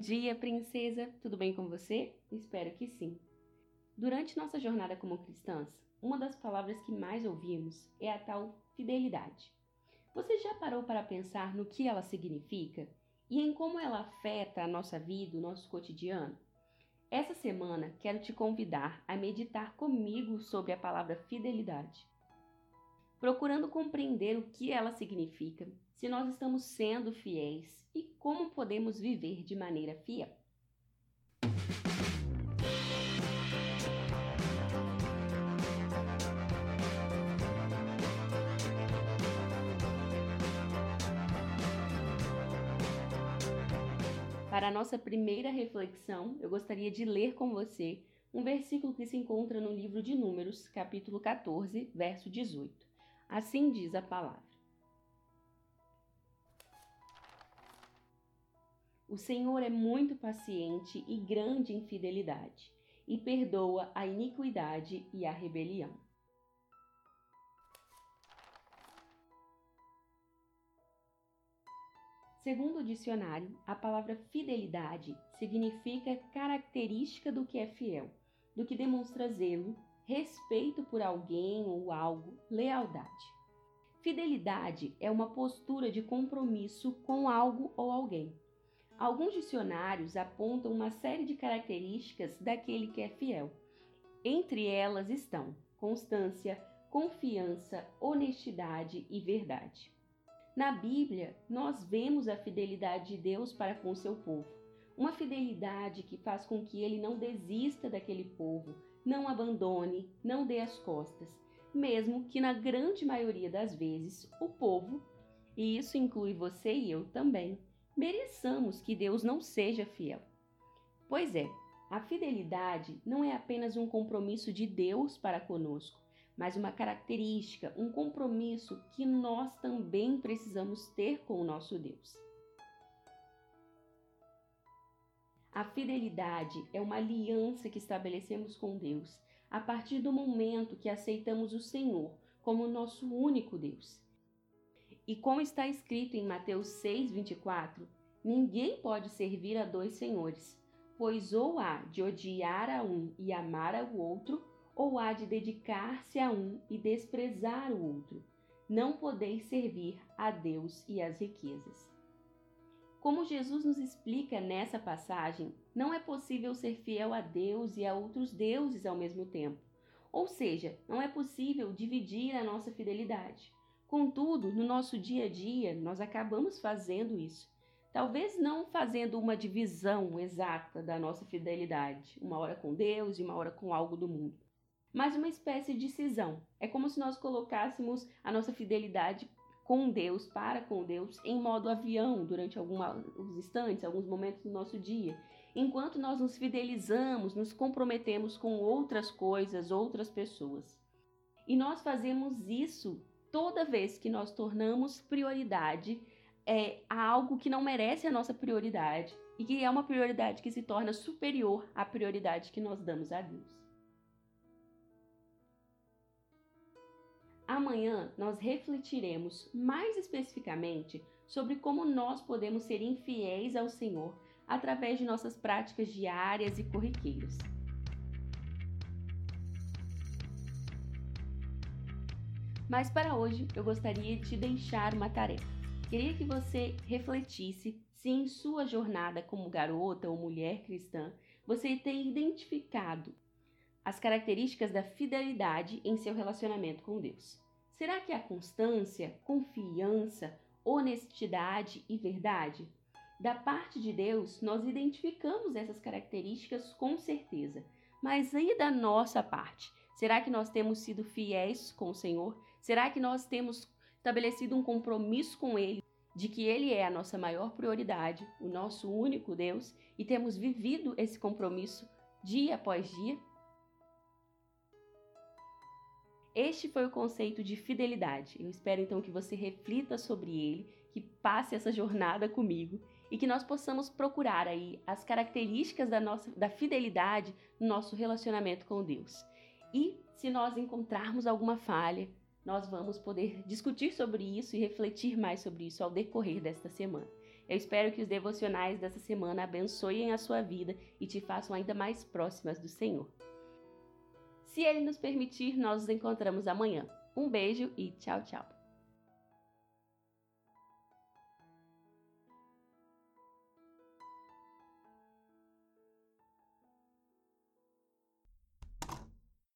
dia, princesa! Tudo bem com você? Espero que sim. Durante nossa jornada como cristãs, uma das palavras que mais ouvimos é a tal fidelidade. Você já parou para pensar no que ela significa e em como ela afeta a nossa vida, o nosso cotidiano? Essa semana quero te convidar a meditar comigo sobre a palavra fidelidade procurando compreender o que ela significa, se nós estamos sendo fiéis e como podemos viver de maneira fiel. Para a nossa primeira reflexão, eu gostaria de ler com você um versículo que se encontra no livro de Números, capítulo 14, verso 18. Assim diz a palavra. O Senhor é muito paciente e grande em fidelidade, e perdoa a iniquidade e a rebelião. Segundo o dicionário, a palavra fidelidade significa característica do que é fiel, do que demonstra zelo, respeito por alguém ou algo, lealdade. Fidelidade é uma postura de compromisso com algo ou alguém. Alguns dicionários apontam uma série de características daquele que é fiel. Entre elas estão constância, confiança, honestidade e verdade. Na Bíblia, nós vemos a fidelidade de Deus para com seu povo, uma fidelidade que faz com que ele não desista daquele povo, não abandone, não dê as costas, mesmo que na grande maioria das vezes o povo, e isso inclui você e eu também, mereçamos que Deus não seja fiel. Pois é, a fidelidade não é apenas um compromisso de Deus para conosco, mas uma característica, um compromisso que nós também precisamos ter com o nosso Deus. A fidelidade é uma aliança que estabelecemos com Deus a partir do momento que aceitamos o Senhor como nosso único Deus. E como está escrito em Mateus 6:24, ninguém pode servir a dois senhores, pois ou há de odiar a um e amar ao outro, ou há de dedicar-se a um e desprezar o outro. Não podeis servir a Deus e às riquezas. Como Jesus nos explica nessa passagem, não é possível ser fiel a Deus e a outros deuses ao mesmo tempo. Ou seja, não é possível dividir a nossa fidelidade. Contudo, no nosso dia a dia, nós acabamos fazendo isso. Talvez não fazendo uma divisão exata da nossa fidelidade, uma hora com Deus e uma hora com algo do mundo, mas uma espécie de cisão. É como se nós colocássemos a nossa fidelidade com Deus, para com Deus, em modo avião durante alguns instantes, alguns momentos do nosso dia. Enquanto nós nos fidelizamos, nos comprometemos com outras coisas, outras pessoas. E nós fazemos isso toda vez que nós tornamos prioridade é, a algo que não merece a nossa prioridade e que é uma prioridade que se torna superior à prioridade que nós damos a Deus. Amanhã nós refletiremos mais especificamente sobre como nós podemos ser infiéis ao Senhor através de nossas práticas diárias e corriqueiras. Mas para hoje eu gostaria de te deixar uma tarefa. Queria que você refletisse se em sua jornada como garota ou mulher cristã você tem identificado as características da fidelidade em seu relacionamento com Deus. Será que a constância, confiança, honestidade e verdade? Da parte de Deus, nós identificamos essas características com certeza. Mas e da nossa parte? Será que nós temos sido fiéis com o Senhor? Será que nós temos estabelecido um compromisso com Ele de que Ele é a nossa maior prioridade, o nosso único Deus, e temos vivido esse compromisso dia após dia? Este foi o conceito de fidelidade. Eu espero então que você reflita sobre ele, que passe essa jornada comigo e que nós possamos procurar aí as características da nossa da fidelidade no nosso relacionamento com Deus. E se nós encontrarmos alguma falha, nós vamos poder discutir sobre isso e refletir mais sobre isso ao decorrer desta semana. Eu espero que os devocionais dessa semana abençoem a sua vida e te façam ainda mais próximas do Senhor. Se Ele nos permitir, nós nos encontramos amanhã. Um beijo e tchau, tchau.